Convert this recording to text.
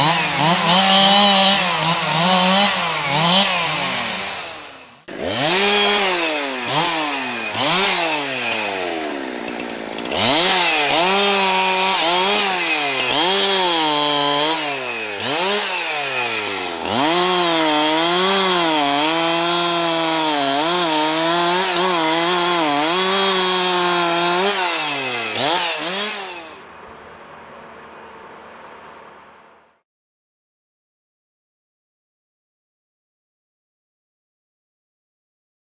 Oh.